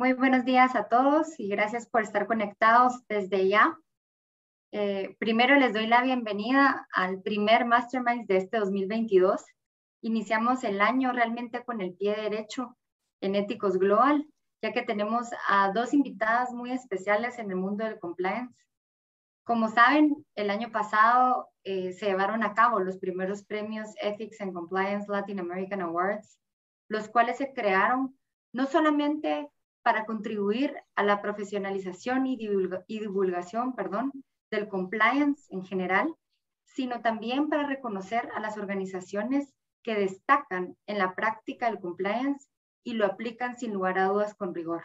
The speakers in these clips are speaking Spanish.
Muy buenos días a todos y gracias por estar conectados desde ya. Eh, primero les doy la bienvenida al primer Mastermind de este 2022. Iniciamos el año realmente con el pie derecho en Éticos Global, ya que tenemos a dos invitadas muy especiales en el mundo del compliance. Como saben, el año pasado eh, se llevaron a cabo los primeros premios Ethics and Compliance Latin American Awards, los cuales se crearon no solamente para contribuir a la profesionalización y, divulgación perdón, del compliance en general, sino también para reconocer a las organizaciones que destacan en la práctica del compliance y lo aplican sin lugar a dudas con rigor.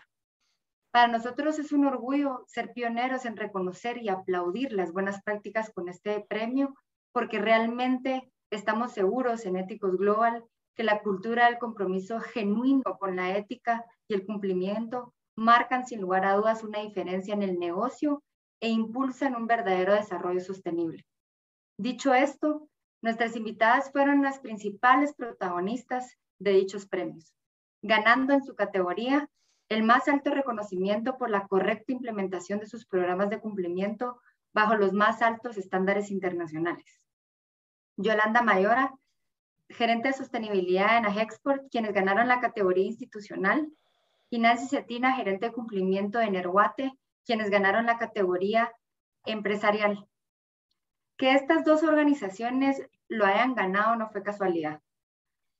Para nosotros es un orgullo ser pioneros en reconocer y aplaudir las buenas prácticas con este premio, porque realmente estamos seguros en Éticos Global que la cultura del compromiso genuino con la ética y el cumplimiento marcan sin lugar a dudas una diferencia en el negocio e impulsan un verdadero desarrollo sostenible. Dicho esto, nuestras invitadas fueron las principales protagonistas de dichos premios, ganando en su categoría el más alto reconocimiento por la correcta implementación de sus programas de cumplimiento bajo los más altos estándares internacionales. Yolanda Mayora gerente de sostenibilidad en Agexport, quienes ganaron la categoría institucional, y Nancy Cetina, gerente de cumplimiento de Nerguate, quienes ganaron la categoría empresarial. Que estas dos organizaciones lo hayan ganado no fue casualidad.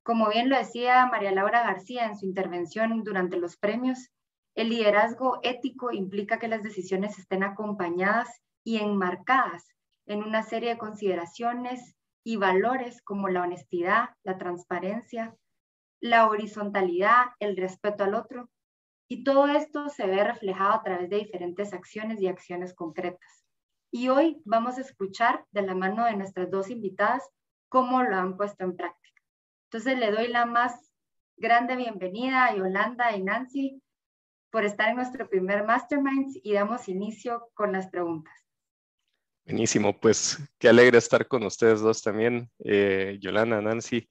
Como bien lo decía María Laura García en su intervención durante los premios, el liderazgo ético implica que las decisiones estén acompañadas y enmarcadas en una serie de consideraciones y valores como la honestidad, la transparencia, la horizontalidad, el respeto al otro. Y todo esto se ve reflejado a través de diferentes acciones y acciones concretas. Y hoy vamos a escuchar de la mano de nuestras dos invitadas cómo lo han puesto en práctica. Entonces le doy la más grande bienvenida a Yolanda y Nancy por estar en nuestro primer Masterminds y damos inicio con las preguntas. Buenísimo, pues qué alegre estar con ustedes dos también, eh, Yolanda, Nancy.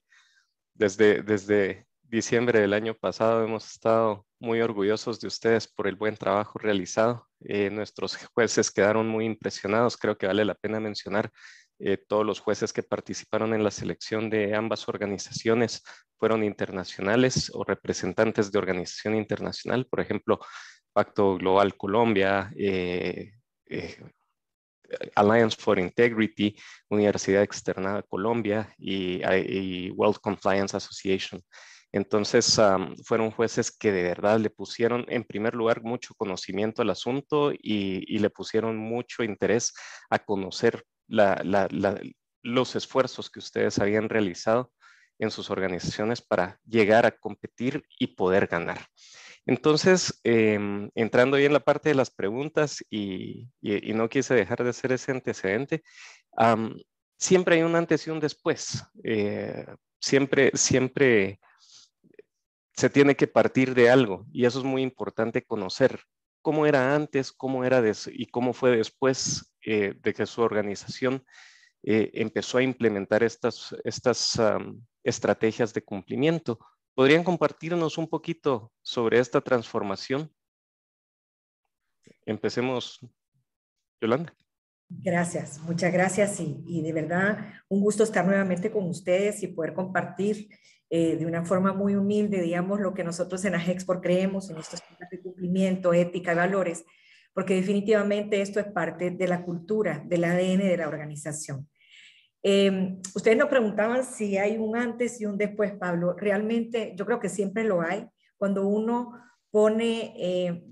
Desde, desde diciembre del año pasado hemos estado muy orgullosos de ustedes por el buen trabajo realizado. Eh, nuestros jueces quedaron muy impresionados. Creo que vale la pena mencionar eh, todos los jueces que participaron en la selección de ambas organizaciones fueron internacionales o representantes de organización internacional, por ejemplo, Pacto Global Colombia, eh, Alliance for Integrity, Universidad Externa de Colombia y, World Compliance Association. Entonces, fueron jueces que de verdad le pusieron, en primer lugar, mucho conocimiento al asunto y, le pusieron mucho interés a conocer los esfuerzos que ustedes habían realizado en sus organizaciones para llegar a competir y poder ganar. Entonces, em, entrando ahí en la parte de las preguntas y, no quise dejar de hacer ese antecedente, siempre hay un antes y un después. Eh, siempre, siempre se tiene que partir de algo y eso es muy importante conocer cómo era antes, cómo era y cómo fue después eh, de que su organización eh, empezó a implementar estas, estas estrategias de cumplimiento. ¿Podrían compartirnos un poquito sobre esta transformación? Empecemos, Yolanda. Gracias, muchas gracias y, de verdad un gusto estar nuevamente con ustedes y poder compartir eh, de una forma muy humilde, digamos, lo que nosotros en AGEXPOR creemos en estos temas de cumplimiento, ética y valores, porque definitivamente esto es parte de la cultura, del ADN de la organización. Em, ustedes nos preguntaban si hay un antes y un después, Pablo. Realmente yo creo que siempre lo hay. Cuando uno pone eh,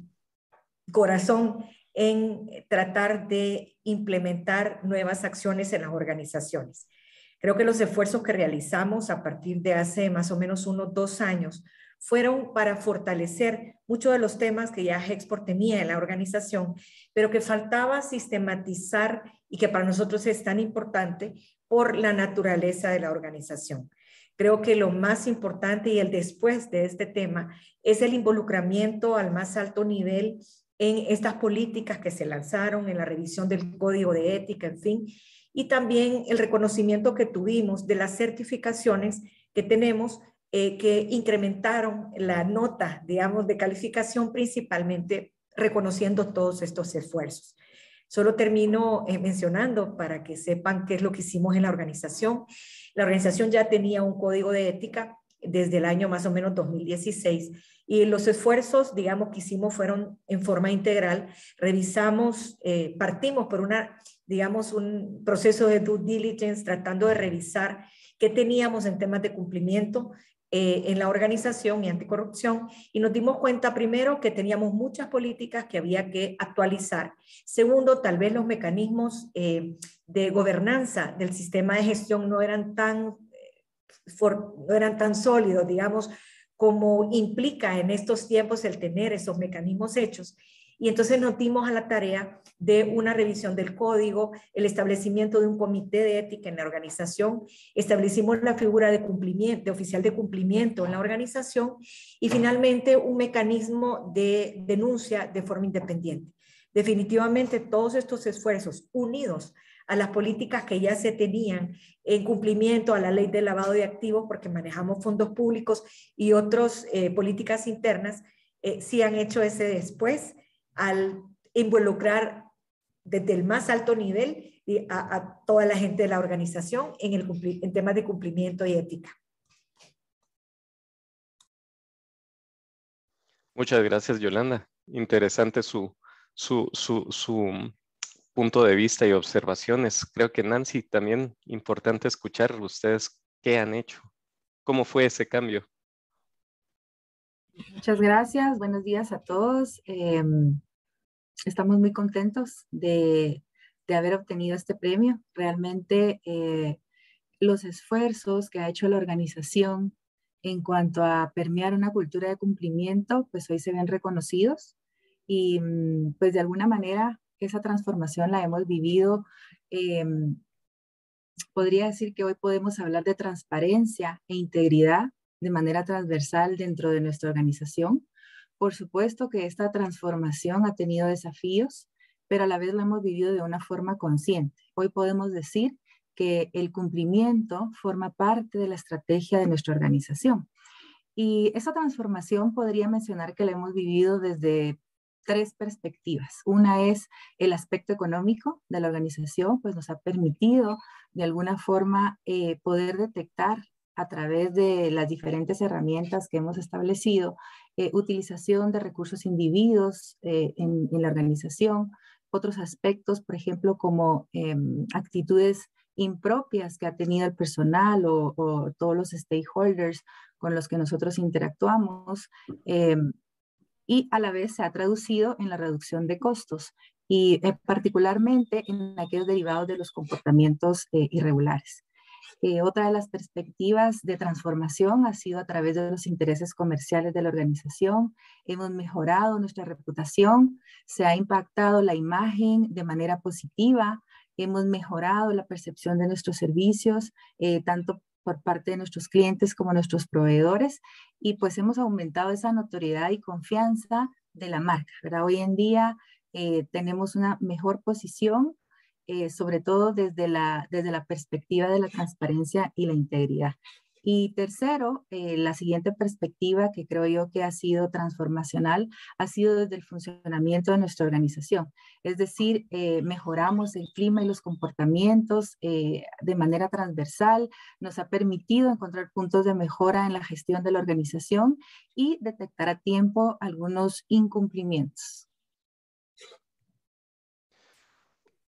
corazón en tratar de implementar nuevas acciones en las organizaciones. Creo que los esfuerzos que realizamos a partir de hace más o menos unos dos años fueron para fortalecer muchos de los temas que ya Hexport tenía en la organización, pero que faltaba sistematizar y que para nosotros es tan importante por la naturaleza de la organización. Creo que lo más importante y el después de este tema es el involucramiento al más alto nivel en estas políticas que se lanzaron, en la revisión del código de ética, en fin, y también el reconocimiento que tuvimos de las certificaciones que tenemos eh, que incrementaron la nota, digamos, de calificación principalmente reconociendo todos estos esfuerzos. Solo termino eh, mencionando para que sepan qué es lo que hicimos en la organización. La organización ya tenía un código de ética desde el año más o menos 2016 y los esfuerzos, digamos, que hicimos fueron en forma integral. Revisamos, eh, partimos por una, digamos, un proceso de due diligence tratando de revisar qué teníamos en temas de cumplimiento eh, en la organización y anticorrupción y nos dimos cuenta primero que teníamos muchas políticas que había que actualizar. Segundo, tal vez los mecanismos eh, de gobernanza del sistema de gestión no eran tan, no eran tan sólidos, digamos, como implica en estos tiempos el tener esos mecanismos hechos. Y entonces nos dimos a la tarea de una revisión del código, el establecimiento de un comité de ética en la organización, establecimos la figura de cumplimiento, de oficial de cumplimiento en la organización y finalmente un mecanismo de denuncia de forma independiente. Definitivamente todos estos esfuerzos unidos a las políticas que ya se tenían en cumplimiento a la ley de lavado de activos, porque manejamos fondos públicos y otras eh, políticas internas, eh, sí han hecho ese después al involucrar desde el más alto nivel a, toda la gente de la organización en, el, en temas de cumplimiento y ética. Muchas gracias, Yolanda. Interesante su, su, su punto de vista y observaciones. Creo que Nancy, también importante escuchar ustedes qué han hecho. ¿Cómo fue ese cambio? Muchas gracias. Buenos días a todos. Em, estamos muy contentos de, haber obtenido este premio. Realmente eh, los esfuerzos que ha hecho la organización en cuanto a permear una cultura de cumplimiento, pues hoy se ven reconocidos y mm, pues de alguna manera esa transformación la hemos vivido. Em, podría decir que hoy podemos hablar de transparencia e integridad de manera transversal dentro de nuestra organización. Por supuesto que esta transformación ha tenido desafíos, pero a la vez lo hemos vivido de una forma consciente. Hoy podemos decir que el cumplimiento forma parte de la estrategia de nuestra organización. Y esa transformación podría mencionar que la hemos vivido desde tres perspectivas. Una es el aspecto económico de la organización, pues nos ha permitido de alguna forma eh, poder detectar a través de las diferentes herramientas que hemos establecido, eh, utilización de recursos individuos eh, en, la organización, otros aspectos, por ejemplo, como em, actitudes impropias que ha tenido el personal o, o, todos los stakeholders con los que nosotros interactuamos, em, y a la vez se ha traducido en la reducción de costos y eh, particularmente en aquellos derivados de los comportamientos eh, irregulares. Eh, otra de las perspectivas de transformación ha sido a través de los intereses comerciales de la organización. Hemos mejorado nuestra reputación, se ha impactado la imagen de manera positiva, hemos mejorado la percepción de nuestros servicios, tanto por parte de nuestros clientes como nuestros proveedores y pues hemos aumentado esa notoriedad y confianza de la marca. Hoy en día eh, tenemos una mejor posición, eh, sobre todo desde la, desde la perspectiva de la transparencia y la integridad. Y tercero, eh, la siguiente perspectiva que creo yo que ha sido transformacional ha sido desde el funcionamiento de nuestra organización. Es decir, eh, mejoramos el clima y los comportamientos eh, de manera transversal, nos ha permitido encontrar puntos de mejora en la gestión de la organización y detectar a tiempo algunos incumplimientos.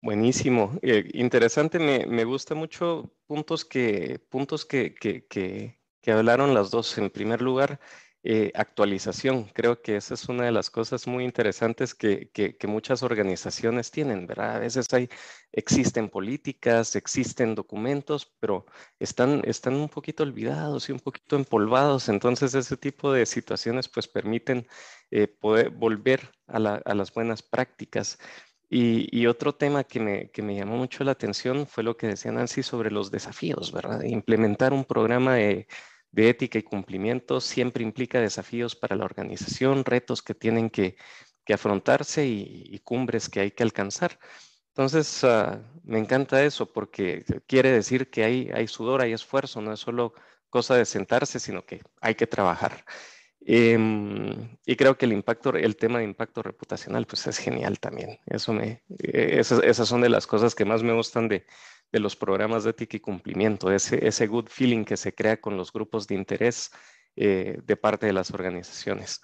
Buenísimo, eh, interesante, me, me, gusta mucho puntos que, puntos que, que, que, hablaron las dos. En primer lugar, eh, actualización. Creo que esa es una de las cosas muy interesantes que, muchas organizaciones tienen, ¿verdad? A veces hay, existen políticas, existen documentos, pero están, están un poquito olvidados y un poquito empolvados. Entonces, ese tipo de situaciones pues permiten eh, poder volver a, a las buenas prácticas. Y, otro tema que me, que me, llamó mucho la atención fue lo que decía Nancy sobre los desafíos, ¿verdad? Implementar un programa de, de ética y cumplimiento siempre implica desafíos para la organización, retos que tienen que, que afrontarse y, cumbres que hay que alcanzar. Entonces, uh, me encanta eso porque quiere decir que hay, hay sudor, hay esfuerzo, no es solo cosa de sentarse, sino que hay que trabajar. Em, y creo que el impacto, el tema de impacto reputacional, pues es genial también. Eso me, eh, esas, son de las cosas que más me gustan de, de los programas de ética y cumplimiento, ese, ese good feeling que se crea con los grupos de interés eh, de parte de las organizaciones.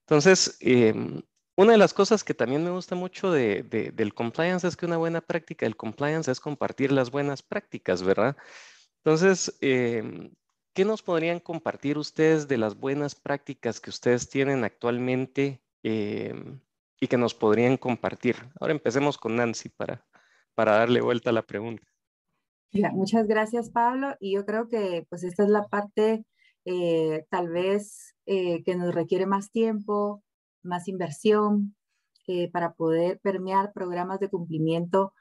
Entonces, em, una de las cosas que también me gusta mucho de, del compliance es que una buena práctica del compliance es compartir las buenas prácticas, ¿verdad? Entonces, em, ¿qué nos podrían compartir ustedes de las buenas prácticas que ustedes tienen actualmente em, y que nos podrían compartir? Ahora empecemos con Nancy para, para darle vuelta a la pregunta. muchas gracias, Pablo. Y yo creo que pues esta es la parte eh, tal vez eh, que nos requiere más tiempo, más inversión eh, para poder permear programas de cumplimiento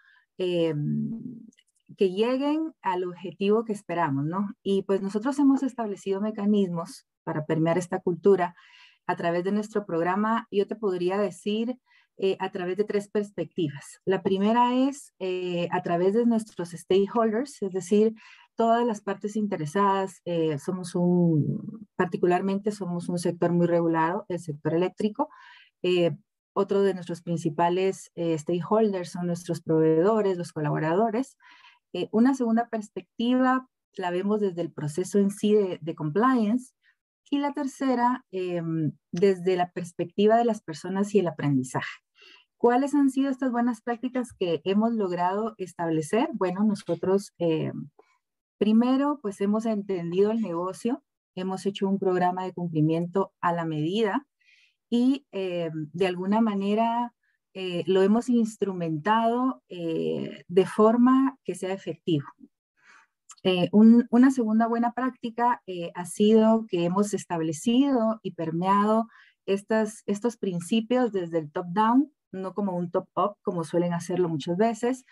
que lleguen al objetivo que esperamos, ¿no? Y pues nosotros hemos establecido mecanismos para permear esta cultura a través de nuestro programa. Yo te podría decir a través de tres perspectivas. La primera es a través de nuestros stakeholders, es decir, todas las partes interesadas, eh, somos un, particularmente somos un sector muy regulado, el sector eléctrico. Eh, otro de nuestros principales eh, stakeholders son nuestros proveedores, los colaboradores. Una segunda perspectiva la vemos desde el proceso en sí de, compliance. Y la tercera, em, desde la perspectiva de las personas y el aprendizaje. ¿Cuáles han sido estas buenas prácticas que hemos logrado establecer? Bueno, nosotros em, Primero, pues hemos entendido el negocio, hemos hecho un programa de cumplimiento a la medida y eh, de alguna manera eh, lo hemos instrumentado eh, de forma que sea efectivo. una segunda buena práctica ha sido que hemos establecido y permeado estos principios desde el top-down, no como un top-up, como suelen hacerlo muchas veces,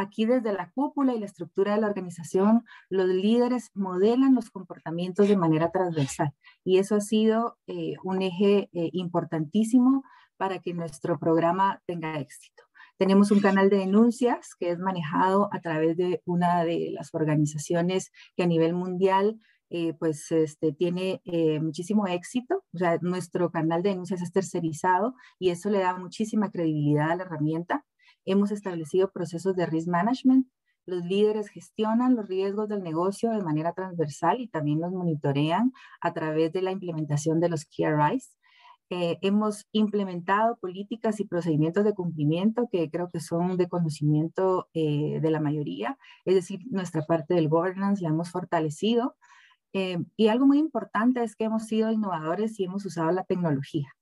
Aquí desde la cúpula y la estructura de la organización, los líderes modelan los comportamientos de manera transversal y eso ha sido eh, un eje eh, importantísimo para que nuestro programa tenga éxito. Tenemos un canal de denuncias que es manejado a través de una de las organizaciones que a nivel mundial eh, pues este, tiene muchísimo éxito. O sea, nuestro canal de denuncias es tercerizado y eso le da muchísima credibilidad a la herramienta. Hemos establecido procesos de risk management. Los líderes gestionan los riesgos del negocio de manera transversal y también los monitorean a través de la implementación de los KRIs. Eh, hemos implementado políticas y procedimientos de cumplimiento que creo que son de conocimiento eh, de la mayoría, es decir, nuestra parte del governance la hemos fortalecido. Eh, y algo muy importante es que hemos sido innovadores y hemos usado la tecnología.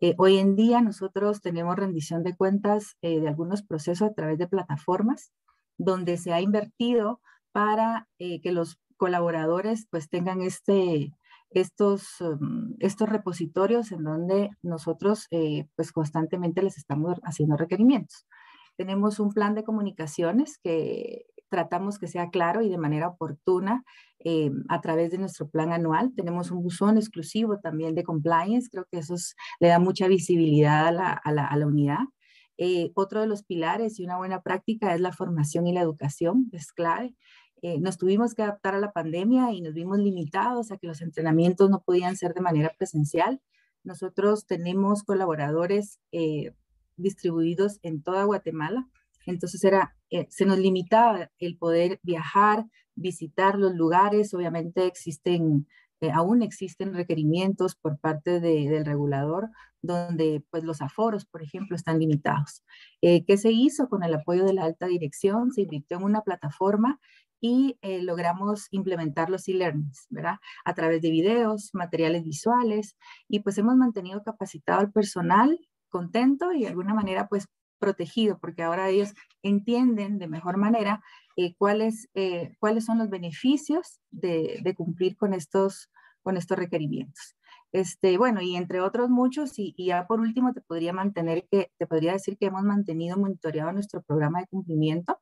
Eh, hoy en día nosotros tenemos rendición de cuentas eh, de algunos procesos a través de plataformas donde se ha invertido para eh, que los colaboradores pues tengan este, estos, um, estos repositorios en donde nosotros pues constantemente les estamos haciendo requerimientos. Tenemos un plan de comunicaciones que tratamos que sea claro y de manera oportuna eh, a través de nuestro plan anual. Tenemos un buzón exclusivo también de compliance, creo que eso le da mucha visibilidad a la, unidad. Eh, otro de los pilares y una buena práctica es la formación y la educación, es clave. Eh, nos tuvimos que adaptar a la pandemia y nos vimos limitados a que los entrenamientos no podían ser de manera presencial. Nosotros tenemos colaboradores distribuidos en toda Guatemala entonces era, eh, se nos limitaba el poder viajar, visitar los lugares. Obviamente existen, eh, aún existen requerimientos por parte del regulador donde pues los aforos, por ejemplo, están limitados. Eh, ¿Qué se hizo con el apoyo de la alta dirección? Se invirtió en una plataforma y logramos implementar los e-learnings, ¿verdad? A través de videos, materiales visuales y pues hemos mantenido capacitado al personal contento y de alguna manera pues protegido, porque ahora ellos entienden de mejor manera eh, cuáles, eh, cuáles son los beneficios de, cumplir con estos, con estos requerimientos. Este, bueno, y entre otros muchos, y, y, ya por último te podría mantener que, te podría decir que hemos mantenido monitoreado nuestro programa de cumplimiento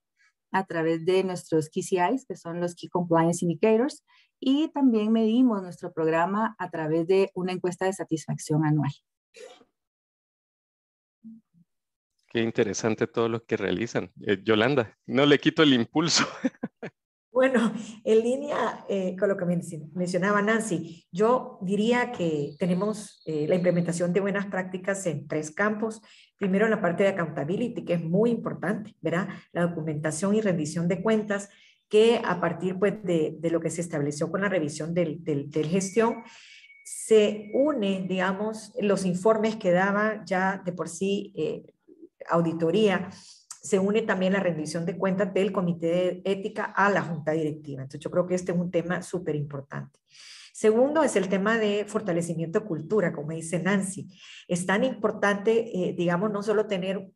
a través de nuestros KCIs, que son los Key Compliance Indicators, y también medimos nuestro programa a través de una encuesta de satisfacción anual. Qué interesante todo lo que realizan. Eh, Yolanda, no le quito el impulso. Bueno, en línea eh, con lo que mencionaba Nancy, yo diría que tenemos eh, la implementación de buenas prácticas en tres campos. Primero, en la parte de accountability, que es muy importante, ¿verdad? La documentación y rendición de cuentas, que a partir pues, de, lo que se estableció con la revisión del, del, gestión, se une, digamos, los informes que daba ya de por sí eh, auditoría se une también la rendición de cuentas del Comité de Ética a la Junta Directiva. Entonces yo creo que este es un tema súper importante. Segundo es el tema de fortalecimiento de cultura, como dice Nancy. Es tan importante, eh, digamos, no solo tener,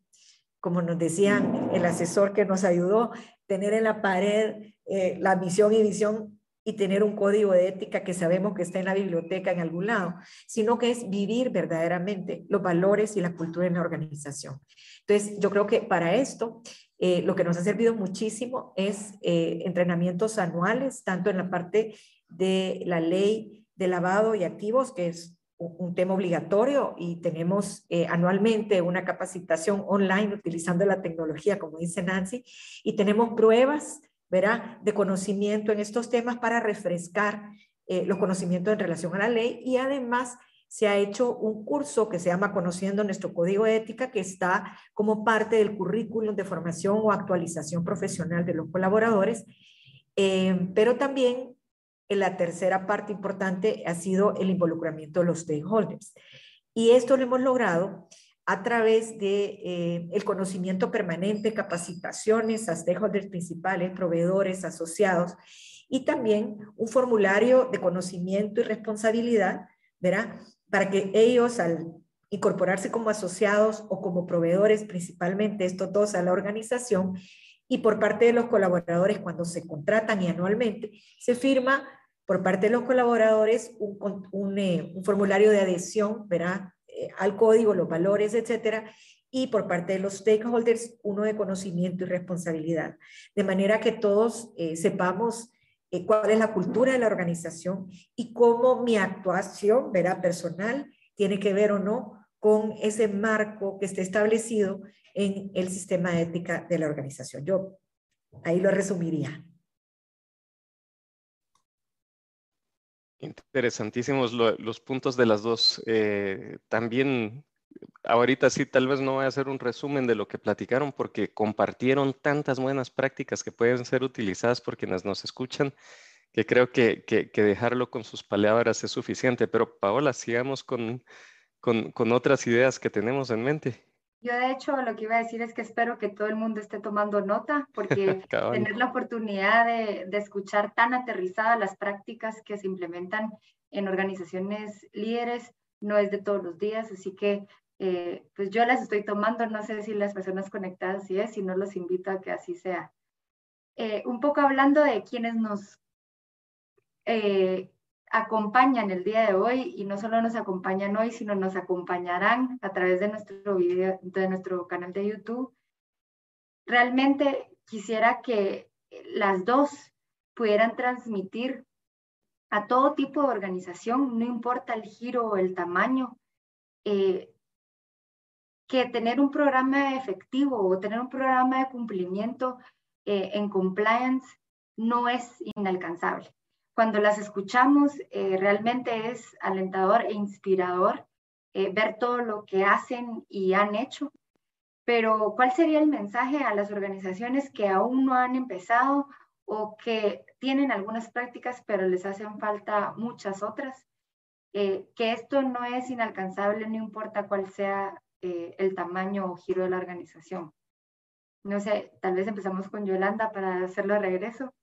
como nos decía el asesor que nos ayudó, tener en la pared eh, la misión y visión y tener un código de ética que sabemos que está en la biblioteca en algún lado, sino que es vivir verdaderamente los valores y la cultura en la organización. Entonces, yo creo que para esto, eh, lo que nos ha servido muchísimo es eh, entrenamientos anuales, tanto en la parte de la ley de lavado y activos, que es un tema obligatorio y tenemos eh, anualmente una capacitación online utilizando la tecnología, como dice Nancy, y tenemos pruebas, ¿verdad?, de conocimiento en estos temas para refrescar los conocimientos en relación a la ley y además se ha hecho un curso que se llama Conociendo nuestro Código de Ética, que está como parte del currículum de formación o actualización profesional de los colaboradores, eh, pero también en la tercera parte importante ha sido el involucramiento de los stakeholders. Y esto lo hemos logrado a través de eh, el conocimiento permanente, capacitaciones a stakeholders principales, proveedores, asociados, y también un formulario de conocimiento y responsabilidad, ¿verdad? para que ellos al incorporarse como asociados o como proveedores, principalmente estos dos a la organización, y por parte de los colaboradores cuando se contratan y anualmente, se firma por parte de los colaboradores un, eh, formulario de adhesión ¿verdad? Eh, al código, los valores, etcétera, y por parte de los stakeholders uno de conocimiento y responsabilidad. De manera que todos eh, sepamos eh, cuál es la cultura de la organización y cómo mi actuación, verá, personal, tiene que ver o no con ese marco que esté establecido en el sistema de ética de la organización. Yo ahí lo resumiría. Interesantísimos los puntos de las dos. Eh, también ahorita sí, tal vez no voy a hacer un resumen de lo que platicaron porque compartieron tantas buenas prácticas que pueden ser utilizadas por quienes nos escuchan, que creo que, dejarlo con sus palabras es suficiente. Pero Paola, sigamos con, con, otras ideas que tenemos en mente. Yo de hecho lo que iba a decir es que espero que todo el mundo esté tomando nota porque tener la oportunidad de, de, escuchar tan aterrizadas las prácticas que se implementan en organizaciones líderes no es de todos los días, así que eh, pues yo las estoy tomando, no sé si las personas conectadas sí es, si no los invito a que así sea. Eh, un poco hablando de quienes nos eh, acompañan el día de hoy y no solo nos acompañan hoy, sino nos acompañarán a través de nuestro video, de nuestro canal de YouTube. Realmente quisiera que las dos pudieran transmitir a todo tipo de organización, no importa el giro o el tamaño, eh, que tener un programa efectivo o tener un programa de cumplimiento eh, en compliance no es inalcanzable. Cuando las escuchamos, eh, realmente es alentador e inspirador ver todo lo que hacen y han hecho. Pero, ¿cuál sería el mensaje a las organizaciones que aún no han empezado o que tienen algunas prácticas, pero les hacen falta muchas otras, eh, que esto no es inalcanzable, no importa cuál sea eh, el tamaño o giro de la organización. No sé, tal vez empezamos con Yolanda para hacerlo de regreso.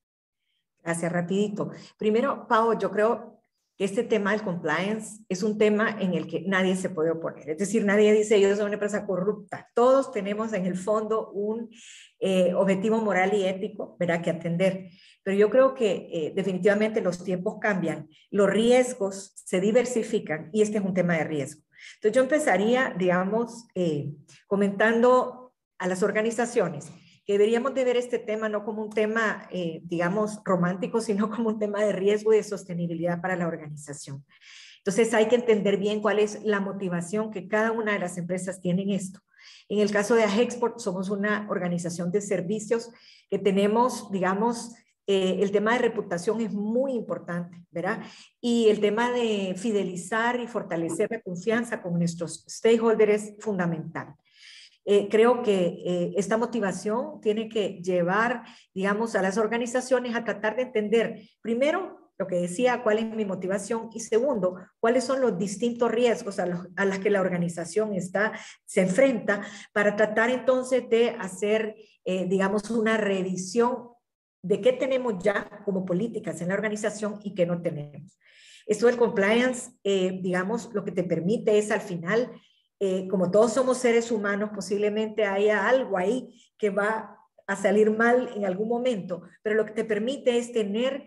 Gracias, rapidito. Primero, Pau, yo creo que este tema del compliance es un tema en el que nadie se puede oponer. Es decir, nadie dice yo soy una empresa corrupta. Todos tenemos en el fondo un eh, objetivo moral y ético, ¿verdad? Que atender. Pero yo creo que eh, definitivamente los tiempos cambian, los riesgos se diversifican y este es un tema de riesgo. Entonces yo empezaría, digamos, eh, comentando a las organizaciones que deberíamos de ver este tema no como un tema, digamos, romántico, sino como un tema de riesgo y de sostenibilidad para la organización. Entonces hay que entender bien cuál es la motivación que cada una de las empresas tiene en esto. En el caso de Agexport, somos una organización de servicios que tenemos, digamos, eh, el tema de reputación es muy importante, ¿verdad? Y el tema de fidelizar y fortalecer la confianza con nuestros stakeholders es fundamental. Eh, creo que eh, esta motivación tiene que llevar, digamos, a las organizaciones a tratar de entender, primero, lo que decía, cuál es mi motivación y segundo, cuáles son los distintos riesgos a los a que la organización está, se enfrenta para tratar entonces de hacer, digamos, una revisión de qué tenemos ya como políticas en la organización y qué no tenemos. Esto del compliance, eh, digamos, lo que te permite es al final, eh, como todos somos seres humanos, posiblemente haya algo ahí que va a salir mal en algún momento, pero lo que te permite es tener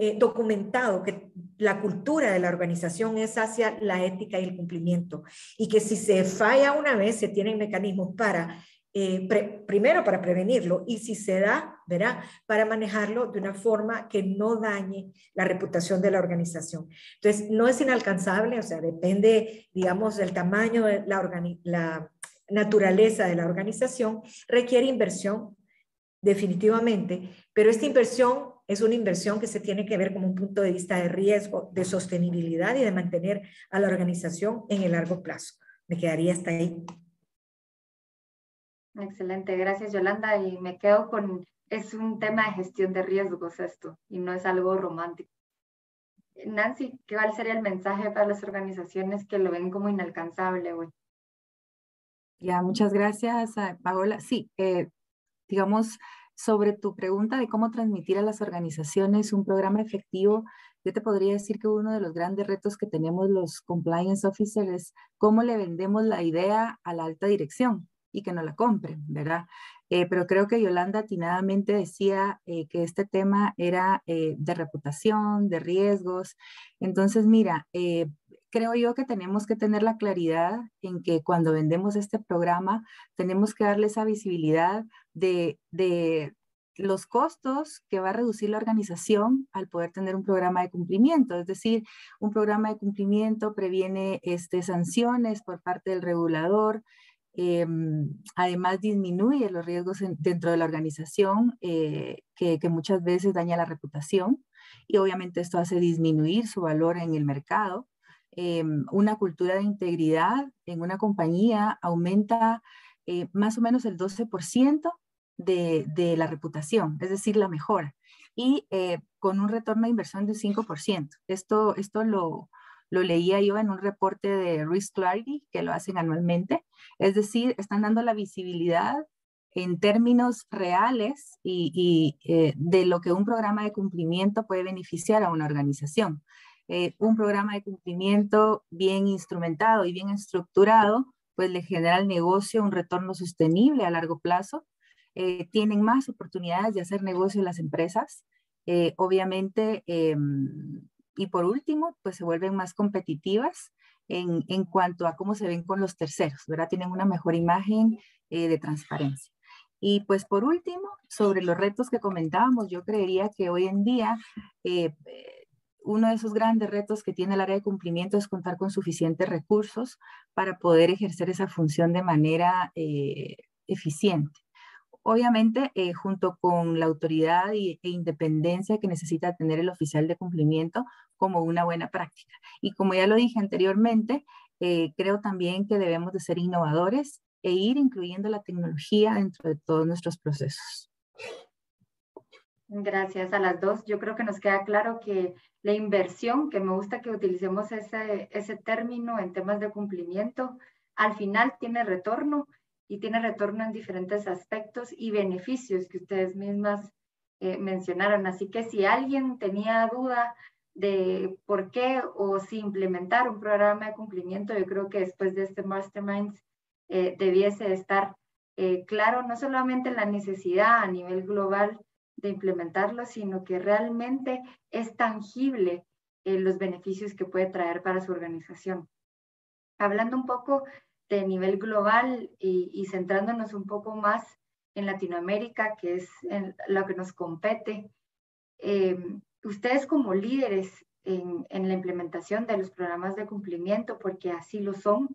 eh, documentado que la cultura de la organización es hacia la ética y el cumplimiento y que si se falla una vez se tienen mecanismos para eh, primero para prevenirlo y si se da, verá, para manejarlo de una forma que no dañe la reputación de la organización. Entonces, no es inalcanzable, o sea, depende, digamos, del tamaño la, la naturaleza de la organización, requiere inversión, definitivamente, pero esta inversión es una inversión que se tiene que ver como un punto de vista de riesgo, de sostenibilidad y de mantener a la organización en el largo plazo. Me quedaría hasta ahí. Excelente, gracias Yolanda. Y me quedo con, es un tema de gestión de riesgos esto y no es algo romántico. Nancy, ¿qué sería el mensaje para las organizaciones que lo ven como inalcanzable hoy? Ya, muchas gracias, Paola. Sí, eh, digamos, sobre tu pregunta de cómo transmitir a las organizaciones un programa efectivo, yo te podría decir que uno de los grandes retos que tenemos los compliance officers es cómo le vendemos la idea a la alta dirección y que no la compren, ¿verdad? Eh, pero creo que Yolanda atinadamente decía eh, que este tema era eh, de reputación, de riesgos. Entonces, mira, creo yo que tenemos que tener la claridad en que cuando vendemos este programa, tenemos que darle esa visibilidad de, de los costos que va a reducir la organización al poder tener un programa de cumplimiento. Es decir, un programa de cumplimiento previene este, sanciones por parte del regulador, Em, además, disminuye los riesgos dentro de la organización, eh, que, muchas veces daña la reputación y obviamente esto hace disminuir su valor en el mercado. Em, una cultura de integridad en una compañía aumenta eh, más o menos el 12% de, la reputación, es decir, la mejora, y eh, con un retorno de inversión de 5%. Esto, esto lo, lo leía yo en un reporte de Risk Clarity, que lo hacen anualmente. Es decir, están dando la visibilidad en términos reales y, eh, de lo que un programa de cumplimiento puede beneficiar a una organización. Eh, un programa de cumplimiento bien instrumentado y bien estructurado, pues le genera al negocio un retorno sostenible a largo plazo. Eh, tienen más oportunidades de hacer negocio las empresas. obviamente, em, y por último, pues se vuelven más competitivas en, en, cuanto a cómo se ven con los terceros, ¿verdad? Tienen una mejor imagen eh, de transparencia. Y pues por último, sobre los retos que comentábamos, yo creería que hoy en día eh, uno de esos grandes retos que tiene el área de cumplimiento es contar con suficientes recursos para poder ejercer esa función de manera eh, eficiente. Obviamente, eh, junto con la autoridad e independencia que necesita tener el oficial de cumplimiento como una buena práctica. Y como ya lo dije anteriormente, eh, creo también que debemos de ser innovadores e ir incluyendo la tecnología dentro de todos nuestros procesos. Gracias a las dos. Yo creo que nos queda claro que la inversión, que me gusta que utilicemos ese, ese término en temas de cumplimiento, al final tiene retorno y tiene retorno en diferentes aspectos y beneficios que ustedes mismas eh, mencionaron. Así que si alguien tenía duda de por qué o si implementar un programa de cumplimiento, yo creo que después de este Masterminds eh, debiese estar eh, claro no solamente la necesidad a nivel global de implementarlo, sino que realmente es tangible los beneficios que puede traer para su organización. Hablando un poco de nivel global y, centrándonos un poco más en Latinoamérica, que es lo que nos compete. Eh, ustedes como líderes en, la implementación de los programas de cumplimiento, porque así lo son,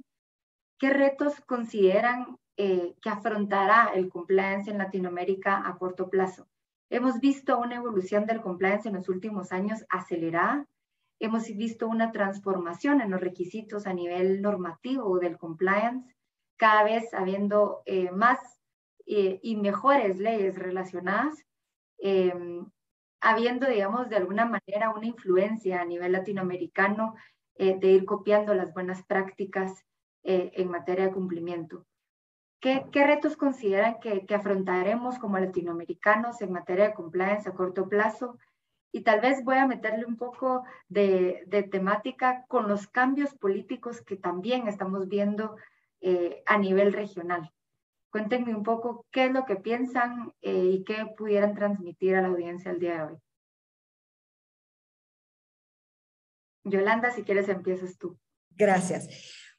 ¿qué retos consideran eh, que afrontará el compliance en Latinoamérica a corto plazo? Hemos visto una evolución del compliance en los últimos años acelerada. Hemos visto una transformación en los requisitos a nivel normativo del compliance, cada vez habiendo eh, más eh, y mejores leyes relacionadas, em, habiendo, digamos, de alguna manera una influencia a nivel latinoamericano eh, de ir copiando las buenas prácticas en materia de cumplimiento. ¿Qué, retos consideran que, afrontaremos como latinoamericanos en materia de compliance a corto plazo? Y tal vez voy a meterle un poco de, temática con los cambios políticos que también estamos viendo eh, a nivel regional. Cuéntenme un poco qué es lo que piensan eh, y qué pudieran transmitir a la audiencia el día de hoy. Yolanda, si quieres, empiezas tú. Gracias.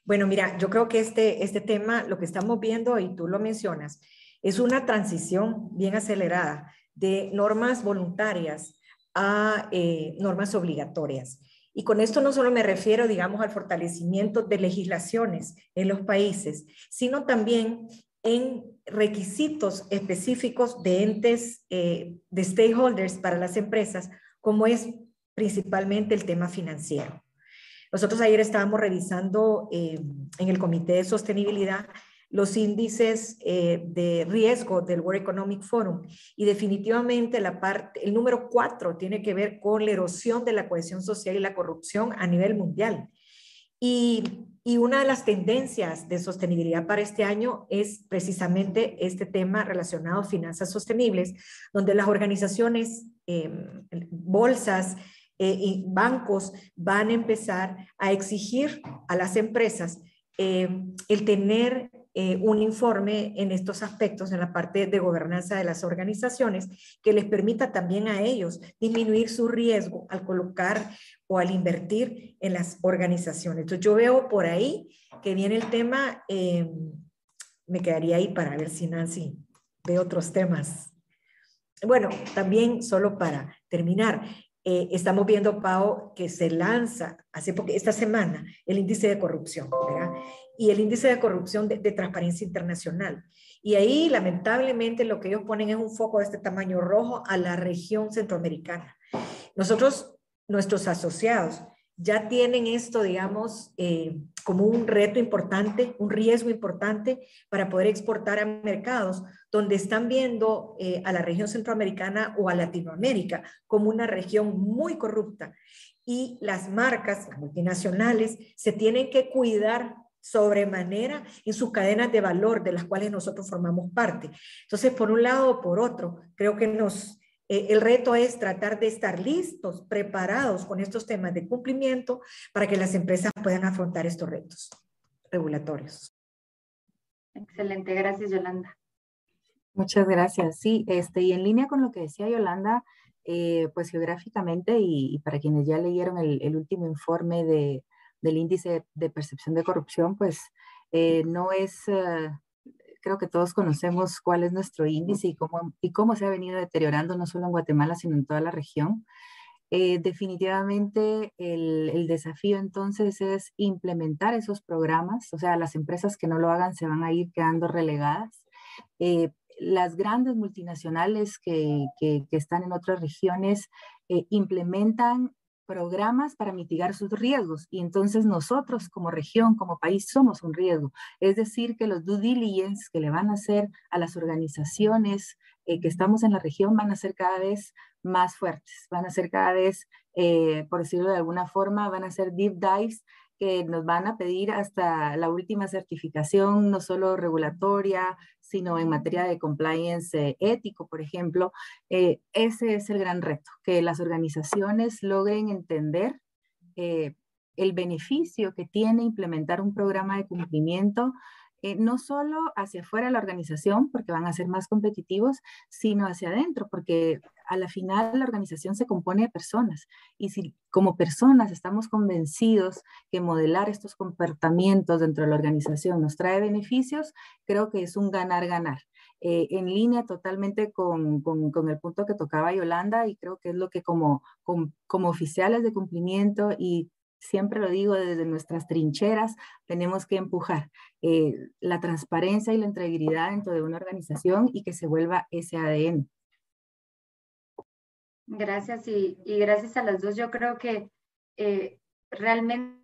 Bueno, mira, yo creo que este, este tema, lo que estamos viendo, y tú lo mencionas, es una transición bien acelerada de normas voluntarias a eh, normas obligatorias. Y con esto no solo me refiero, digamos, al fortalecimiento de legislaciones en los países, sino también en requisitos específicos de entes, eh, de stakeholders para las empresas, como es principalmente el tema financiero. Nosotros ayer estábamos revisando eh, en el Comité de Sostenibilidad los índices eh, de riesgo del World Economic Forum y definitivamente la parte, el número cuatro tiene que ver con la erosión de la cohesión social y la corrupción a nivel mundial. Y, y una de las tendencias de sostenibilidad para este año es precisamente este tema relacionado a finanzas sostenibles, donde las organizaciones, eh, bolsas, eh, y bancos van a empezar a exigir a las empresas eh, el tener eh, un informe en estos aspectos, en la parte de gobernanza de las organizaciones, que les permita también a ellos disminuir su riesgo al colocar o al invertir en las organizaciones. Entonces yo veo por ahí que viene el tema, me quedaría ahí para ver si Nancy ve otros temas. Bueno, también solo para terminar, eh, estamos viendo, Pau, que se lanza hace porque esta semana el índice de corrupción, ¿verdad? Y el índice de corrupción de, de, transparencia internacional. Y ahí, lamentablemente, lo que ellos ponen es un foco de este tamaño rojo a la región centroamericana. Nosotros, nuestros asociados, ya tienen esto, digamos, eh, como un reto importante, un riesgo importante para poder exportar a mercados donde están viendo eh, a la región centroamericana o a Latinoamérica como una región muy corrupta. Y las marcas multinacionales se tienen que cuidar sobremanera en sus cadenas de valor de las cuales nosotros formamos parte. Entonces, por un lado o por otro, creo que nos, eh, el reto es tratar de estar listos, preparados con estos temas de cumplimiento para que las empresas puedan afrontar estos retos regulatorios. Excelente, gracias Yolanda. Muchas gracias. Sí, este, y en línea con lo que decía Yolanda, eh, pues geográficamente y, para quienes ya leyeron el, último informe de, del índice de percepción de corrupción, pues eh, no es creo que todos conocemos cuál es nuestro índice y cómo, y cómo se ha venido deteriorando no solo en Guatemala, sino en toda la región. Eh, definitivamente el, el, desafío entonces es implementar esos programas, o sea, las empresas que no lo hagan se van a ir quedando relegadas. Eh, las grandes multinacionales que, que, que, están en otras regiones eh, implementan programas para mitigar sus riesgos y entonces nosotros como región, como país, somos un riesgo. Es decir, que los due diligence que le van a hacer a las organizaciones eh, que estamos en la región van a ser cada vez más fuertes, van a ser cada vez, eh, por decirlo de alguna forma, van a ser deep dives que nos van a pedir hasta la última certificación, no solo regulatoria, sino en materia de compliance ético, por ejemplo. Eh, ese es el gran reto, que las organizaciones logren entender eh, el beneficio que tiene implementar un programa de cumplimiento eh, no solo hacia afuera de la organización, porque van a ser más competitivos, sino hacia adentro, porque a la final la organización se compone de personas. Y si como personas estamos convencidos que modelar estos comportamientos dentro de la organización nos trae beneficios, creo que es un ganar-ganar. Eh, en línea totalmente con, con, el punto que tocaba Yolanda y creo que es lo que como, como, como oficiales de cumplimiento y siempre lo digo desde nuestras trincheras, tenemos que empujar eh, la transparencia y la integridad dentro de una organización y que se vuelva ese ADN. Gracias y, gracias a las dos. Yo creo que eh, realmente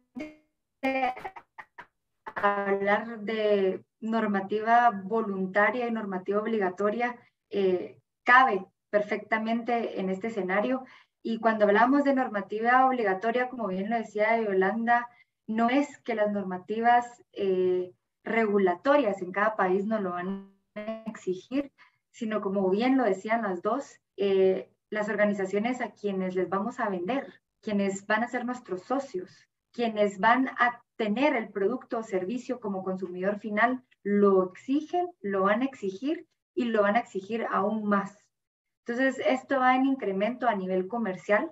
hablar de normativa voluntaria y normativa obligatoria eh, cabe perfectamente en este escenario. Y cuando hablamos de normativa obligatoria, como bien lo decía Yolanda, no es que las normativas eh, regulatorias en cada país no lo van a exigir, sino como bien lo decían las dos, eh, las organizaciones a quienes les vamos a vender, quienes van a ser nuestros socios, quienes van a tener el producto o servicio como consumidor final, lo exigen, lo van a exigir y lo van a exigir aún más. Entonces, esto va en incremento a nivel comercial,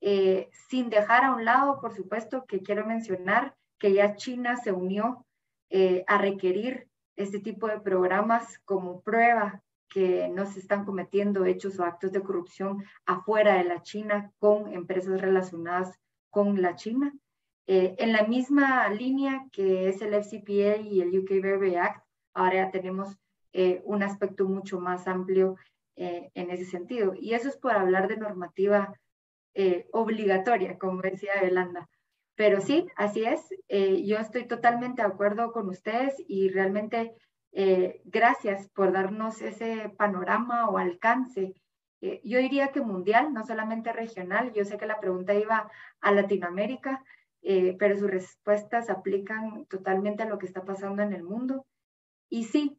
eh, sin dejar a un lado, por supuesto, que quiero mencionar que ya China se unió eh, a requerir este tipo de programas como prueba que no se están cometiendo hechos o actos de corrupción afuera de la China con empresas relacionadas con la China. Eh, en la misma línea que es el FCPA y el UK Act, ahora ya tenemos un aspecto mucho más amplio eh, en ese sentido. Y eso es por hablar de normativa obligatoria, como decía Yolanda. Pero sí, así es. yo estoy totalmente de acuerdo con ustedes y realmente gracias por darnos ese panorama o alcance. yo diría que mundial, no solamente regional. Yo sé que la pregunta iba a Latinoamérica, eh, pero sus respuestas aplican totalmente a lo que está pasando en el mundo. Y sí,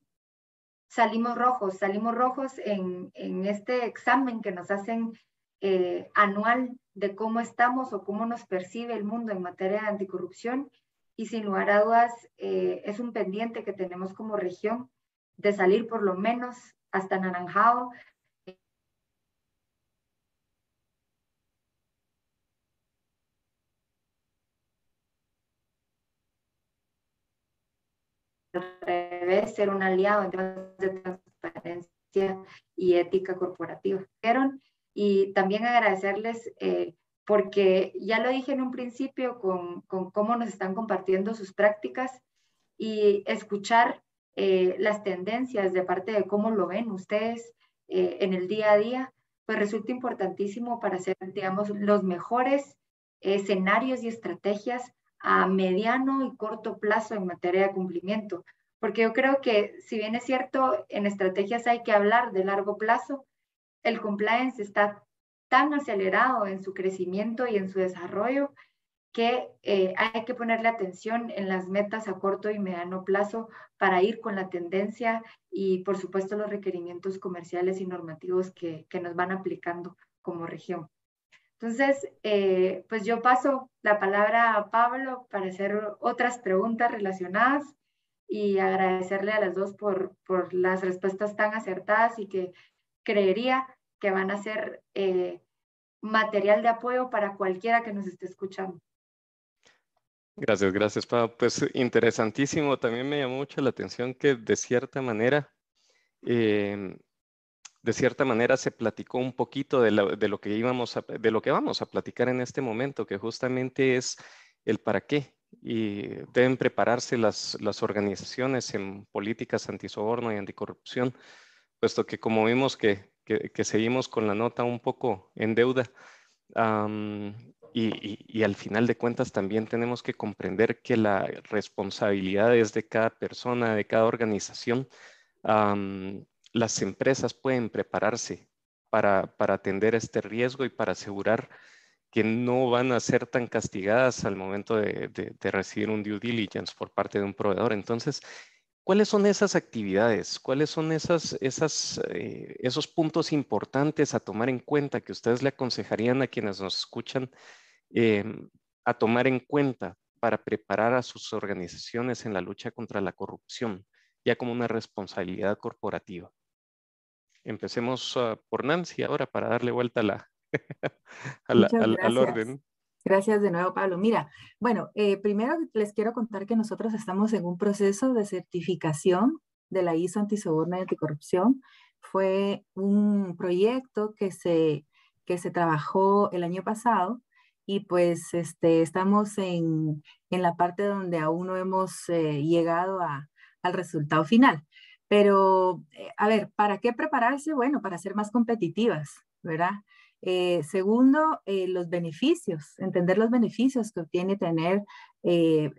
salimos rojos, salimos rojos en, en este examen que nos hacen eh, anual de cómo estamos o cómo nos percibe el mundo en materia de anticorrupción. Y sin lugar a dudas, eh, es un pendiente que tenemos como región de salir por lo menos hasta Naranjao revés, ser un aliado en temas de transparencia y ética corporativa. Y también agradecerles eh, porque ya lo dije en un principio con, con, cómo nos están compartiendo sus prácticas y escuchar eh, las tendencias de parte de cómo lo ven ustedes eh, en el día a día, pues resulta importantísimo para hacer, digamos, los mejores escenarios y estrategias a mediano y corto plazo en materia de cumplimiento. Porque yo creo que si bien es cierto, en estrategias hay que hablar de largo plazo, el compliance está tan acelerado en su crecimiento y en su desarrollo que eh, hay que ponerle atención en las metas a corto y mediano plazo para ir con la tendencia y, por supuesto, los requerimientos comerciales y normativos que, que nos van aplicando como región. Entonces, eh, pues yo paso la palabra a Pablo para hacer otras preguntas relacionadas y agradecerle a las dos por, por las respuestas tan acertadas y que creería que van a ser eh, material de apoyo para cualquiera que nos esté escuchando. Gracias, gracias, Pablo. Pues interesantísimo. También me llamó mucho la atención que de cierta manera eh, de cierta manera se platicó un poquito de lo, que íbamos de lo que vamos a platicar en este momento, que justamente es el para qué. Y deben prepararse las, las organizaciones en políticas antisoborno y anticorrupción, puesto que como vimos que, que, seguimos con la nota un poco en deuda, y, y, al final de cuentas también tenemos que comprender que la responsabilidad es de cada persona, de cada organización las empresas pueden prepararse para, atender este riesgo y para asegurar que no van a ser tan castigadas al momento de, recibir un due diligence por parte de un proveedor. Entonces, ¿cuáles son esas actividades? ¿Cuáles son esas, esas, eh, esos puntos importantes a tomar en cuenta que ustedes le aconsejarían a quienes nos escuchan em, a tomar en cuenta para preparar a sus organizaciones en la lucha contra la corrupción, ya como una responsabilidad corporativa? Empecemos ah, por Nancy ahora para darle vuelta a la, al, orden. Gracias de nuevo, Pablo. Mira, bueno, eh, primero les quiero contar que nosotros estamos en un proceso de certificación de la ISO antisoborno y anticorrupción. Fue un proyecto que se, que se trabajó el año pasado y pues este, estamos en, en la parte donde aún no hemos eh, llegado a, al resultado final. Pero, eh, a ver, ¿para qué prepararse? Bueno, para ser más competitivas, ¿verdad? Eh, segundo, eh, los beneficios, entender los beneficios que obtiene tener eh,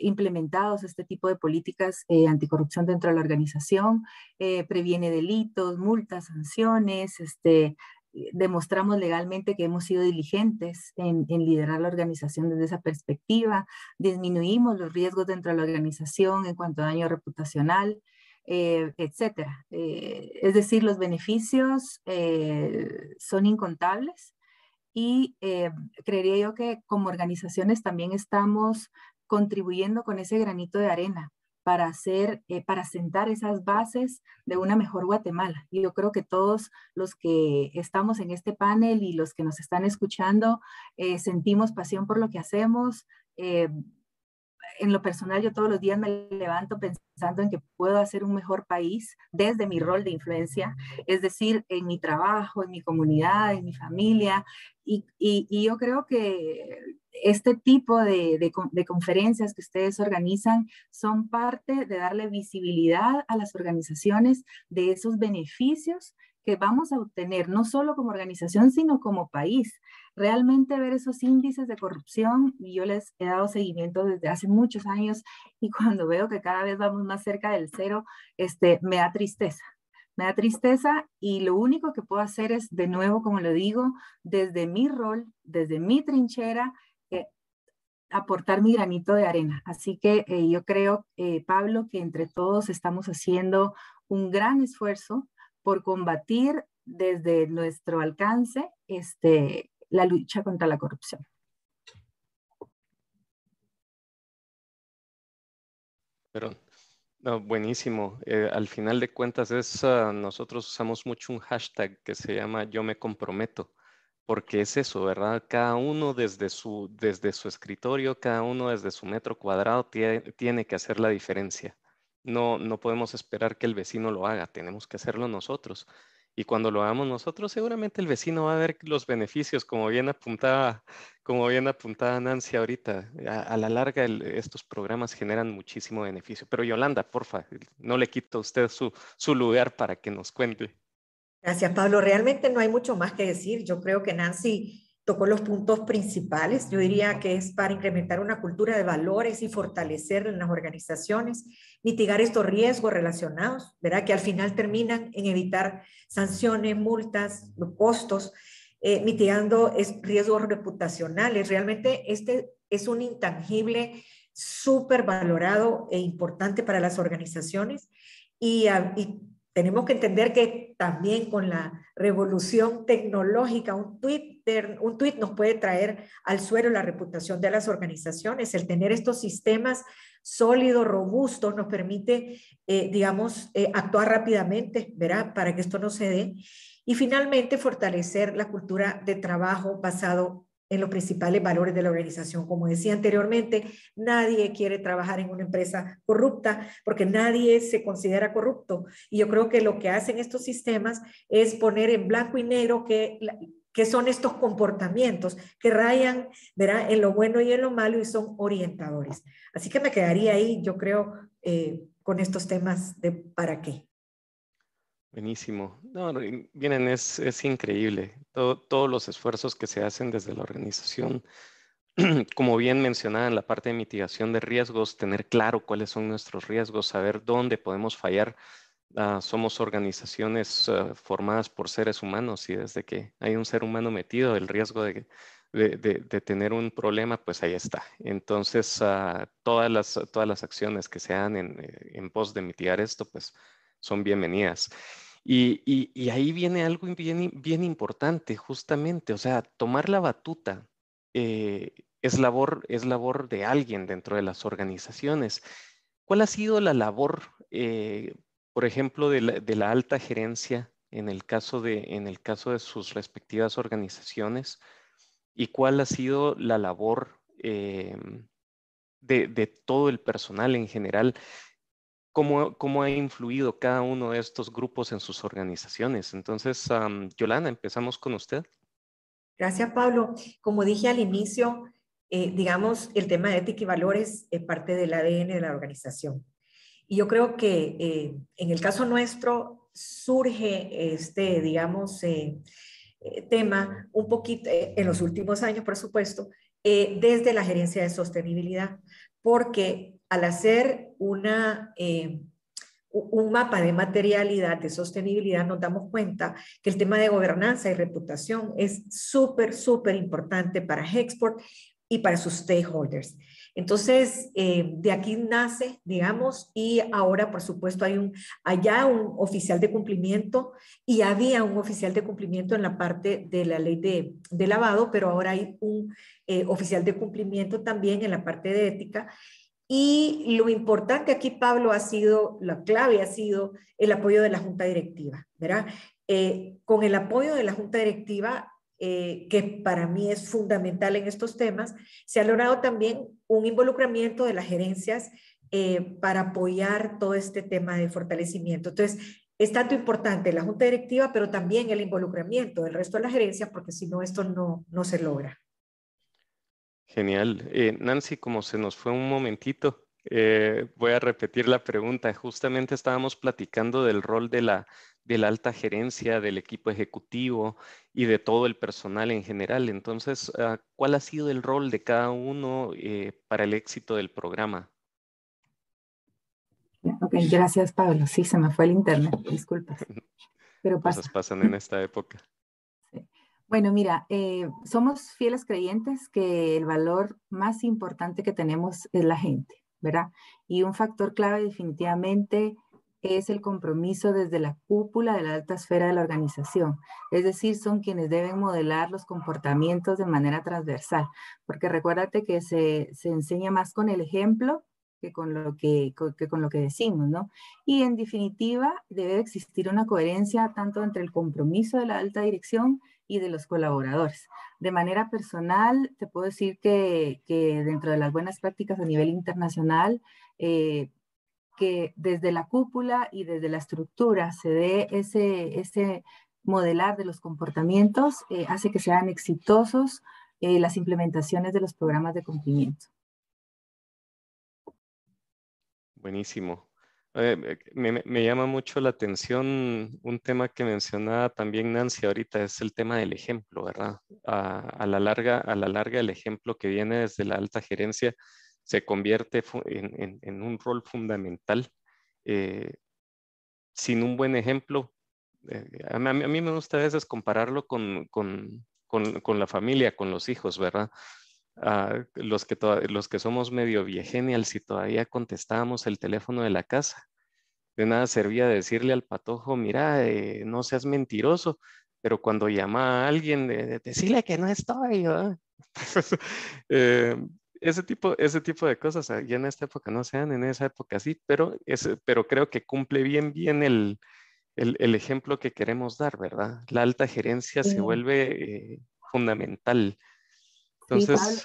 implementados este tipo de políticas anticorrupción dentro de la organización, previene delitos, multas, sanciones, este, demostramos legalmente que hemos sido diligentes en, en, liderar la organización desde esa perspectiva, disminuimos los riesgos dentro de la organización en cuanto a daño reputacional, eh, etcétera. Eh, es decir, los beneficios eh, son incontables y creería yo que como organizaciones también estamos contribuyendo con ese granito de arena para hacer, para sentar esas bases de una mejor Guatemala. Y yo creo que todos los que estamos en este panel y los que nos están escuchando sentimos pasión por lo que hacemos en lo personal, yo todos los días me levanto pensando en que puedo hacer un mejor país desde mi rol de influencia, es decir, en mi trabajo, en mi comunidad, en mi familia. Y, yo creo que este tipo de, conferencias que ustedes organizan son parte de darle visibilidad a las organizaciones de esos beneficios que vamos a obtener, no solo como organización, sino como país. Realmente ver esos índices de corrupción, y yo les he dado seguimiento desde hace muchos años, y cuando veo que cada vez vamos más cerca del cero, este, me da tristeza. Me da tristeza y lo único que puedo hacer es, de nuevo, como lo digo, desde mi rol, desde mi trinchera, eh, aportar mi granito de arena. Así que eh, yo creo, eh, Pablo, que entre todos estamos haciendo un gran esfuerzo por combatir desde nuestro alcance este, la lucha contra la corrupción. Pero, no, buenísimo. Eh, al final de cuentas, es, ah, nosotros usamos mucho un hashtag que se llama Yo me comprometo, porque es eso, ¿verdad? Cada uno desde su, desde su escritorio, cada uno desde su metro cuadrado tiene, tiene que hacer la diferencia. No, no podemos esperar que el vecino lo haga, tenemos que hacerlo nosotros. Y cuando lo hagamos nosotros, seguramente el vecino va a ver los beneficios, como bien apuntaba, como bien apuntada Nancy ahorita. A, la larga, estos programas generan muchísimo beneficio. Pero Yolanda, porfa, no le quito a usted su, su lugar para que nos cuente. Gracias, Pablo. Realmente no hay mucho más que decir. Yo creo que Nancy tocó los puntos principales. Yo diría que es para incrementar una cultura de valores y fortalecer en las organizaciones, mitigar estos riesgos relacionados, ¿verdad? Que al final terminan en evitar sanciones, multas, costos, eh, mitigando riesgos reputacionales. Realmente este es un intangible súper valorado e importante para las organizaciones y, y tenemos que entender que también con la revolución tecnológica, un Un tweet nos puede traer al suelo la reputación de las organizaciones. El tener estos sistemas sólidos, robustos, nos permite, eh, digamos, eh, actuar rápidamente, ¿verdad? Para que esto no se dé. Y finalmente, fortalecer la cultura de trabajo basado en los principales valores de la organización. Como decía anteriormente, nadie quiere trabajar en una empresa corrupta porque nadie se considera corrupto. Y yo creo que lo que hacen estos sistemas es poner en blanco y negro que, que son estos comportamientos que rayan ¿verdad? en lo bueno y en lo malo y son orientadores. Así que me quedaría ahí, yo creo, eh, con estos temas de para qué. Buenísimo. No, vienen, es, es increíble. todos los esfuerzos que se hacen desde la organización, como bien mencionaba en la parte de mitigación de riesgos, tener claro cuáles son nuestros riesgos, saber dónde podemos fallar. Ah, somos organizaciones ah, formadas por seres humanos y desde que hay un ser humano metido, el riesgo de, de, tener un problema, pues ahí está. Entonces, uh, todas, las, todas las acciones que se hagan en, eh, en pos de mitigar esto, pues son bienvenidas. Y, ahí viene algo bien, bien importante, justamente, o sea, tomar la batuta eh, es, labor, es labor de alguien dentro de las organizaciones. ¿Cuál ha sido la labor, eh, por ejemplo, de la, alta gerencia en el, caso de, en el caso de sus respectivas organizaciones? ¿Y cuál ha sido la labor eh, de, todo el personal en general cómo, ha influido cada uno de estos grupos en sus organizaciones. Entonces, Yolanda, empezamos con usted. Gracias, Pablo. Como dije al inicio, eh, digamos, el tema de ética y valores es parte del ADN de la organización. Y yo creo que eh, en el caso nuestro surge, este, digamos, eh, tema un poquito, en los últimos años, por supuesto, desde la gerencia de sostenibilidad, porque al hacer una un mapa de materialidad, de sostenibilidad, nos damos cuenta que el tema de gobernanza y reputación es súper, súper importante para Hexport y para sus stakeholders. Entonces, eh, de aquí nace, digamos, y ahora, por supuesto, hay un, allá un oficial de cumplimiento y había un oficial de cumplimiento en la parte de la ley de, de lavado, pero ahora hay un eh, oficial de cumplimiento también en la parte de ética y lo importante aquí, Pablo, ha sido, la clave ha sido el apoyo de la Junta Directiva, ¿verdad? Eh, con el apoyo de la Junta Directiva, eh, que para mí es fundamental en estos temas, se ha logrado también un involucramiento de las gerencias eh, para apoyar todo este tema de fortalecimiento. Entonces, es tanto importante la Junta Directiva, pero también el involucramiento del resto de las gerencias, porque si no, esto no, no se logra. Genial. Eh, Nancy, como se nos fue un momentito, eh, voy a repetir la pregunta. Justamente estábamos platicando del rol de la, de la alta gerencia, del equipo ejecutivo y de todo el personal en general. Entonces, ah, ¿cuál ha sido el rol de cada uno eh, para el éxito del programa? Ok, gracias Pablo. Sí, se me fue el internet, disculpas. Pero pasa. Cosas pasan en esta época. Bueno, mira, eh, somos fieles creyentes que el valor más importante que tenemos es la gente, ¿verdad? Y un factor clave definitivamente es el compromiso desde la cúpula de la alta esfera de la organización. Es decir, son quienes deben modelar los comportamientos de manera transversal, porque recuérdate que se, se enseña más con el ejemplo que con lo que, que, con lo que decimos, ¿no? Y en definitiva, debe existir una coherencia tanto entre el compromiso de la alta dirección y de los colaboradores. De manera personal, te puedo decir que, dentro de las buenas prácticas a nivel internacional, eh, que desde la cúpula y desde la estructura se dé ese, ese modelar de los comportamientos, eh, hace que sean exitosos eh, las implementaciones de los programas de cumplimiento. Buenísimo. Me, llama mucho la atención un tema que mencionaba también Nancy ahorita, es el tema del ejemplo, ¿verdad? A, la, larga, a la larga, el ejemplo que viene desde la alta gerencia se convierte en, un rol fundamental. Eh, sin un buen ejemplo, eh, a, mí, me gusta a veces compararlo con, con, con la familia, con los hijos, ¿verdad? los, que los que somos medio viegenials y todavía contestábamos el teléfono de la casa. De nada servía decirle al patojo, mira, eh, no seas mentiroso, pero cuando llama a alguien, de, decirle que no estoy. Eh, ese, tipo, ese tipo de cosas ah, ya en esta época no sean, en esa época sí, pero, pero creo que cumple bien, bien el, el, ejemplo que queremos dar, ¿verdad? La alta gerencia se vuelve eh, fundamental.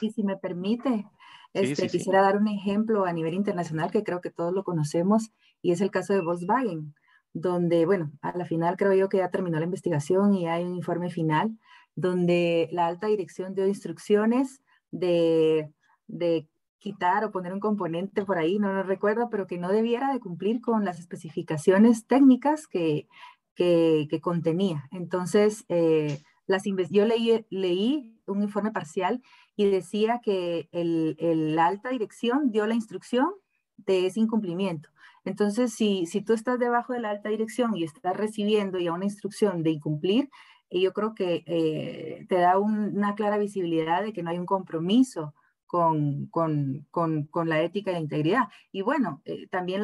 Y si me permite, este, quisiera dar un ejemplo a nivel internacional que creo que todos lo conocemos y es el caso de Volkswagen, donde, bueno, a la final creo yo que ya terminó la investigación y hay un informe final donde la alta dirección dio instrucciones de, de quitar o poner un componente por ahí, no lo recuerdo, pero que no debiera de cumplir con las especificaciones técnicas que, que, contenía. Entonces, eh, las yo leí, leí un informe parcial y decía que el, la alta dirección dio la instrucción de ese incumplimiento. Entonces, si, si tú estás debajo de la alta dirección y estás recibiendo ya una instrucción de incumplir, eh, yo creo que eh, te da una clara visibilidad de que no hay un compromiso con, con, con, con la ética y la integridad. Y bueno, eh, también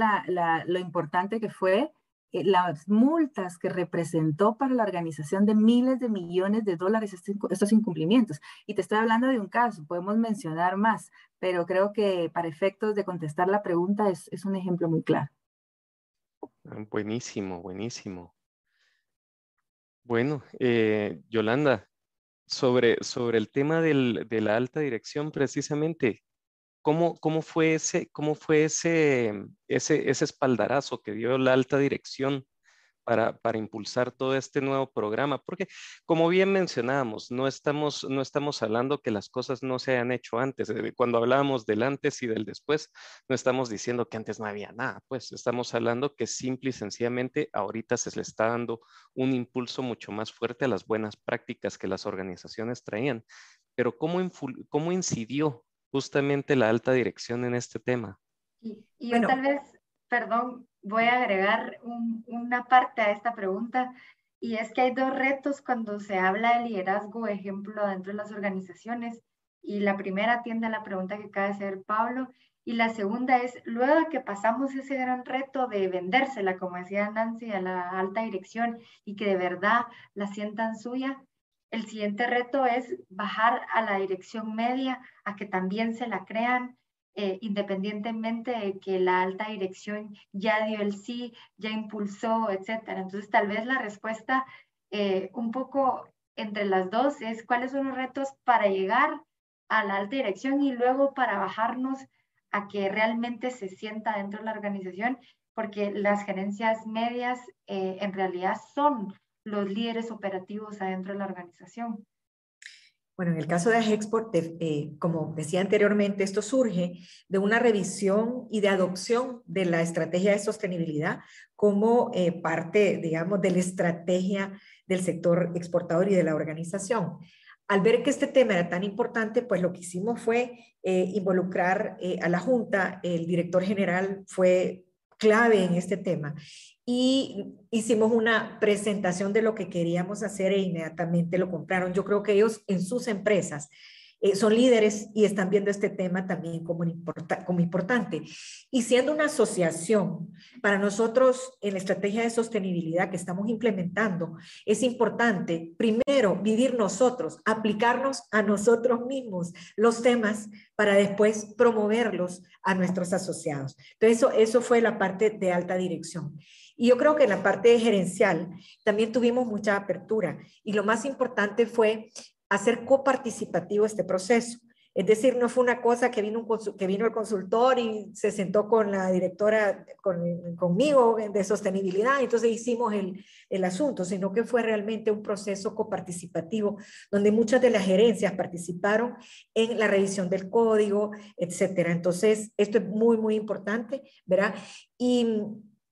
lo importante que fue eh, las multas que representó para la organización de miles de millones de dólares este estos incumplimientos. Y te estoy hablando de un caso, podemos mencionar más, pero creo que para efectos de contestar la pregunta es, es un ejemplo muy claro. Ah, buenísimo, buenísimo. Bueno, eh, Yolanda, sobre, sobre el tema del, de la alta dirección, precisamente, ¿Cómo, cómo, fue, ese, cómo fue ese, ese, ese espaldarazo que dio la alta dirección para, para, impulsar todo este nuevo programa? Porque, como bien mencionábamos, no estamos, no estamos hablando que las cosas no se hayan hecho antes. Eh, cuando hablábamos del antes y del después, no estamos diciendo que antes no había nada, pues estamos hablando que simple y sencillamente ahorita se le está dando un impulso mucho más fuerte a las buenas prácticas que las organizaciones traían. Pero ¿cómo, cómo incidió justamente la alta dirección en este tema? Y, yo tal vez, perdón, voy a agregar una parte a esta pregunta, y es que hay dos retos cuando se habla de liderazgo, ejemplo, dentro de las organizaciones, y la primera atiende a la pregunta que acaba de hacer Pablo, y la segunda es, luego de que pasamos ese gran reto de vendérsela, como decía Nancy, a la alta dirección y que de verdad la sientan suya, el siguiente reto es bajar a la dirección media a que también se la crean, eh, independientemente de que la alta dirección ya dio el sí, ya impulsó, etcétera. Entonces, tal vez la respuesta eh, un poco entre las dos es cuáles son los retos para llegar a la alta dirección y luego para bajarnos a que realmente se sienta dentro de la organización, porque las gerencias medias eh, en realidad son los líderes operativos adentro de la organización. Bueno, en el caso de Agexport, eh, como decía anteriormente, esto surge de una revisión y de adopción de la estrategia de sostenibilidad como eh, parte, digamos, de la estrategia del sector exportador y de la organización. Al ver que este tema era tan importante, pues lo que hicimos fue eh, involucrar a la Junta, el director general fue clave en este tema y hicimos una presentación de lo que queríamos hacer e inmediatamente lo compraron. Yo creo que ellos en sus empresas eh, son líderes y están viendo este tema también como, como importante. Y siendo una asociación, para nosotros en la estrategia de sostenibilidad que estamos implementando, es importante primero vivir nosotros, aplicarnos a nosotros mismos los temas para después promoverlos a nuestros asociados. Entonces, eso, eso fue la parte de alta dirección. Y yo creo que en la parte gerencial también tuvimos mucha apertura y lo más importante fue hacer coparticipativo este proceso. Es decir, no fue una cosa que vino, un, que vino el consultor y se sentó con la directora, conmigo de sostenibilidad, entonces hicimos el, el, asunto, sino que fue realmente un proceso coparticipativo donde muchas de las gerencias participaron en la revisión del código, etcétera. Entonces, esto es muy, muy importante, ¿verdad? Y,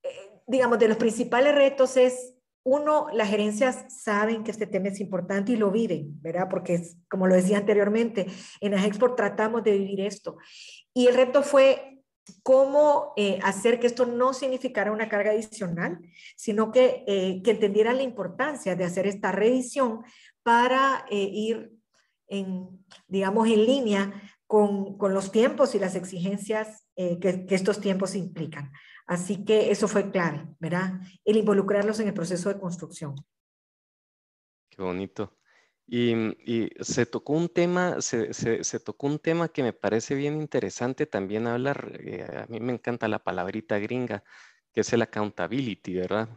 eh, digamos, de los principales retos es uno, las gerencias saben que este tema es importante y lo viven, ¿verdad? Porque, es, como lo decía anteriormente, en Agexport tratamos de vivir esto. Y el reto fue cómo eh, hacer que esto no significara una carga adicional, sino que, eh, que entendieran la importancia de hacer esta revisión para eh, ir en, digamos, en línea con, con, los tiempos y las exigencias que estos tiempos implican. Así que eso fue clave, ¿verdad? El involucrarlos en el proceso de construcción. Qué bonito. Y, se tocó un tema, se, se, tocó un tema que me parece bien interesante también hablar, eh, a mí me encanta la palabrita gringa, que es el accountability, ¿verdad?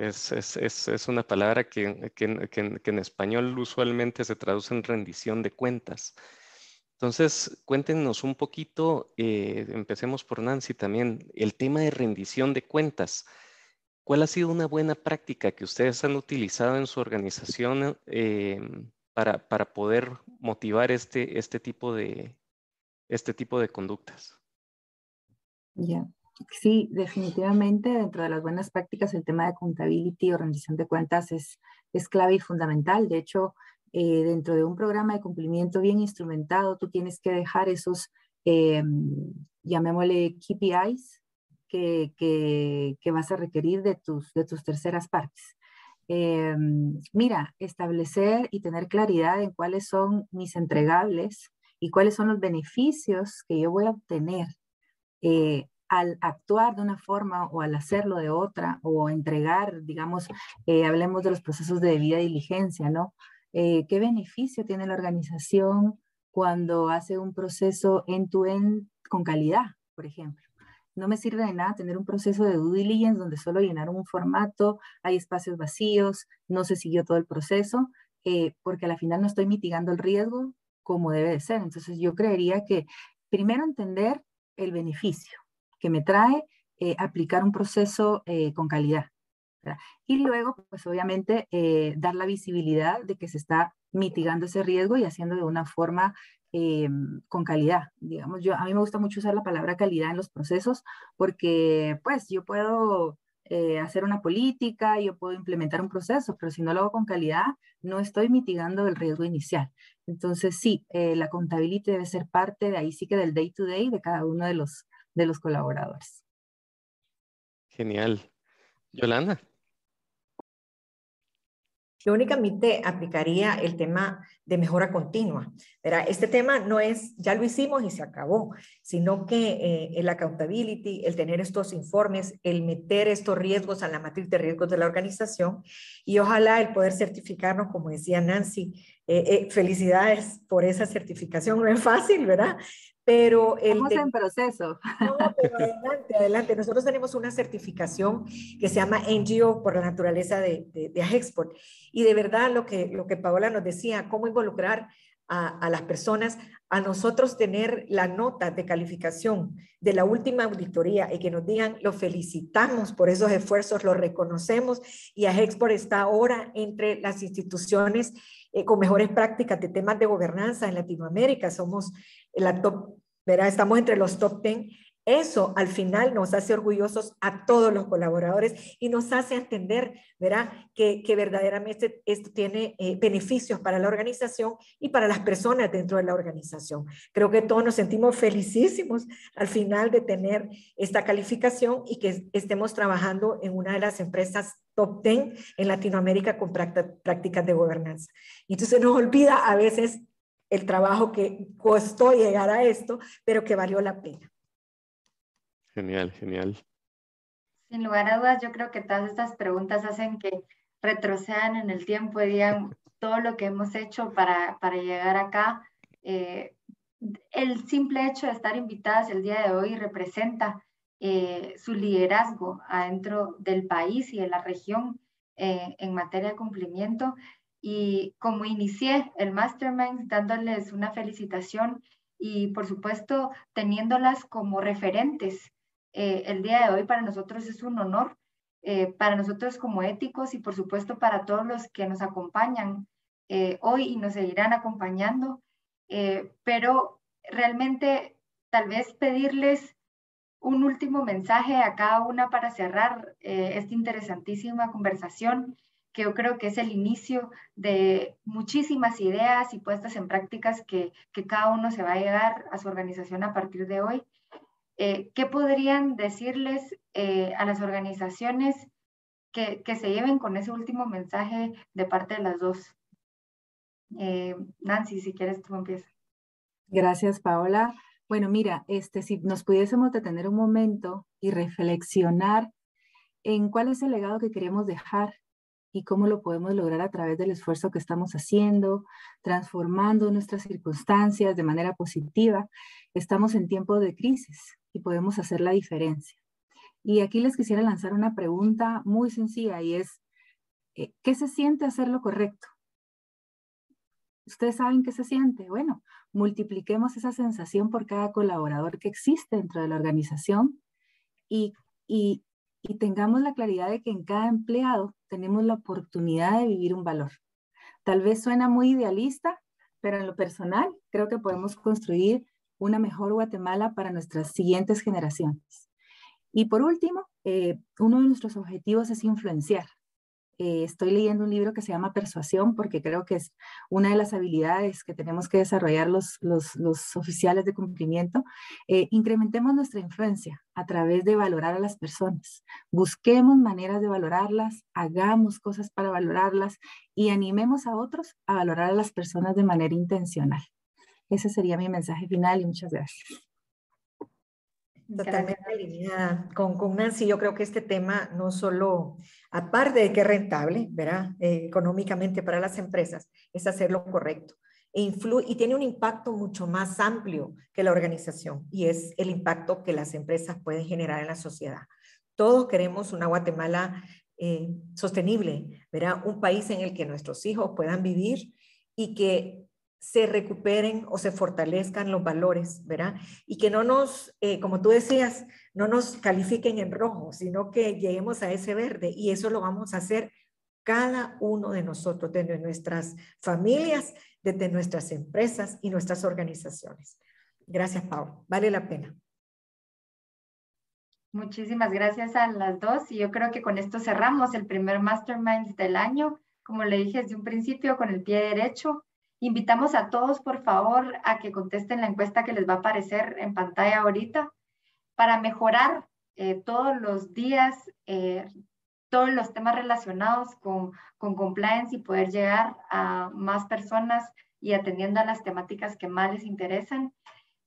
Es, es, es, es una palabra que, que, que, en español usualmente se traduce en rendición de cuentas. Entonces, cuéntenos un poquito, eh, empecemos por Nancy también, el tema de rendición de cuentas. ¿Cuál ha sido una buena práctica que ustedes han utilizado en su organización eh, para, para, poder motivar este, este, tipo, de, este tipo de conductas? Ya, sí, definitivamente dentro de las buenas prácticas el tema de accountability o rendición de cuentas es, es clave y fundamental. De hecho, eh, dentro de un programa de cumplimiento bien instrumentado, tú tienes que dejar esos, eh, llamémosle KPIs, que, que, vas a requerir de tus, de tus terceras partes. Eh, mira, establecer y tener claridad en cuáles son mis entregables y cuáles son los beneficios que yo voy a obtener al actuar de una forma o al hacerlo de otra o entregar, digamos, hablemos de los procesos de debida diligencia, ¿no? Eh, qué beneficio tiene la organización cuando hace un proceso end-to-end con calidad, por ejemplo. No me sirve de nada tener un proceso de due diligence donde solo llenaron un formato, hay espacios vacíos, no se siguió todo el proceso, eh, porque al final no estoy mitigando el riesgo como debe de ser. Entonces yo creería que primero entender el beneficio que me trae eh, aplicar un proceso con calidad. Y luego, pues obviamente, eh, dar la visibilidad de que se está mitigando ese riesgo y haciendo de una forma eh, con calidad. Digamos, yo, a mí me gusta mucho usar la palabra calidad en los procesos porque, pues, yo puedo eh, hacer una política, yo puedo implementar un proceso, pero si no lo hago con calidad, no estoy mitigando el riesgo inicial. Entonces, sí, la contabilidad debe ser parte de ahí sí que del day to day de cada uno de los, de los colaboradores. Genial. Yolanda. Yo únicamente aplicaría el tema de mejora continua. Este tema no es, ya lo hicimos y se acabó, sino que eh, el accountability, el tener estos informes, el meter estos riesgos a la matriz de riesgos de la organización y ojalá el poder certificarnos, como decía Nancy, eh, eh, felicidades por esa certificación, no es fácil, ¿verdad? Pero el Estamos en proceso. No, pero adelante, adelante. Nosotros tenemos una certificación que se llama NGO por la naturaleza de, de, de Export. Y de verdad lo que, lo que Paola nos decía, cómo involucrar a, a, las personas, a nosotros tener la nota de calificación de la última auditoría y que nos digan, lo felicitamos por esos esfuerzos, lo reconocemos y Export está ahora entre las instituciones eh, con mejores prácticas de temas de gobernanza en Latinoamérica. Somos la top. Estamos entre los top 10. Eso al final nos hace orgullosos a todos los colaboradores y nos hace entender, ¿verdad? Que, que verdaderamente esto tiene eh, beneficios para la organización y para las personas dentro de la organización. Creo que todos nos sentimos felicísimos al final de tener esta calificación y que estemos trabajando en una de las empresas top 10 en Latinoamérica con prácticas de gobernanza. Y entonces nos olvida a veces el trabajo que costó llegar a esto, pero que valió la pena. Genial, genial. Sin lugar a dudas, yo creo que todas estas preguntas hacen que retrocedan en el tiempo y digan todo lo que hemos hecho para, para llegar acá. Eh, el simple hecho de estar invitadas el día de hoy representa eh, su liderazgo adentro del país y de la región eh, en materia de cumplimiento y como inicié el Mastermind dándoles una felicitación y por supuesto teniéndolas como referentes, eh, el día de hoy para nosotros es un honor, eh, para nosotros como éticos y por supuesto para todos los que nos acompañan eh, hoy y nos seguirán acompañando, pero realmente tal vez pedirles un último mensaje a cada una para cerrar esta interesantísima conversación que yo creo que es el inicio de muchísimas ideas y puestas en prácticas que, que cada uno se va a llegar a su organización a partir de hoy. Eh, ¿Qué podrían decirles eh, a las organizaciones que, que, se lleven con ese último mensaje de parte de las dos? Eh, Nancy, si quieres, tú empiezas. Gracias, Paola. Bueno, mira, este, si nos pudiésemos detener un momento y reflexionar en cuál es el legado que queremos dejar y cómo lo podemos lograr a través del esfuerzo que estamos haciendo, transformando nuestras circunstancias de manera positiva. Estamos en tiempo de crisis y podemos hacer la diferencia. Y aquí les quisiera lanzar una pregunta muy sencilla y es, eh, ¿qué se siente hacer lo correcto? Ustedes saben qué se siente. Bueno, multipliquemos esa sensación por cada colaborador que existe dentro de la organización y, y, y tengamos la claridad de que en cada empleado tenemos la oportunidad de vivir un valor. Tal vez suena muy idealista, pero en lo personal creo que podemos construir una mejor Guatemala para nuestras siguientes generaciones. Y por último, eh, uno de nuestros objetivos es influenciar. Eh, estoy leyendo un libro que se llama Persuasión porque creo que es una de las habilidades que tenemos que desarrollar los, los, oficiales de cumplimiento. Eh, incrementemos nuestra influencia a través de valorar a las personas. Busquemos maneras de valorarlas, hagamos cosas para valorarlas y animemos a otros a valorar a las personas de manera intencional. Ese sería mi mensaje final y muchas gracias. Totalmente alineada con, con, Nancy. Yo creo que este tema no solo, aparte de que es rentable, ¿verdad? Eh, económicamente para las empresas, es hacer lo correcto. E y tiene un impacto mucho más amplio que la organización y es el impacto que las empresas pueden generar en la sociedad. Todos queremos una Guatemala eh, sostenible, ¿verdad? Un país en el que nuestros hijos puedan vivir y que se recuperen o se fortalezcan los valores, ¿verdad? Y que no nos, eh, como tú decías, no nos califiquen en rojo, sino que lleguemos a ese verde y eso lo vamos a hacer cada uno de nosotros, desde nuestras familias, desde nuestras empresas y nuestras organizaciones. Gracias, Pau. Vale la pena. Muchísimas gracias a las dos y yo creo que con esto cerramos el primer Mastermind del año. Como le dije desde un principio, con el pie derecho. Invitamos a todos, por favor, a que contesten la encuesta que les va a aparecer en pantalla ahorita para mejorar eh, todos los días eh, todos los temas relacionados con, con compliance y poder llegar a más personas y atendiendo a las temáticas que más les interesan.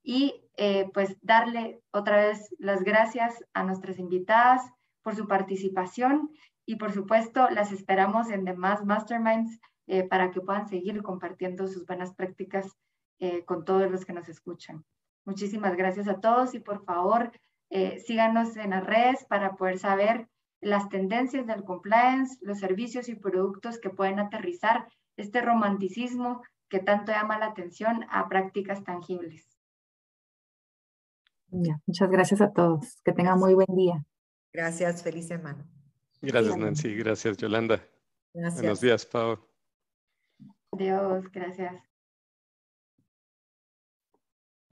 Y eh, pues darle otra vez las gracias a nuestras invitadas por su participación y por supuesto las esperamos en demás masterminds eh, para que puedan seguir compartiendo sus buenas prácticas eh, con todos los que nos escuchan. Muchísimas gracias a todos y por favor síganos en las redes para poder saber las tendencias del compliance, los servicios y productos que pueden aterrizar este romanticismo que tanto llama la atención a prácticas tangibles. muchas gracias a todos. Que tengan muy buen día. Gracias. Feliz semana. Gracias, Nancy. Gracias, Yolanda. Buenos días, Pau. Adiós. Gracias.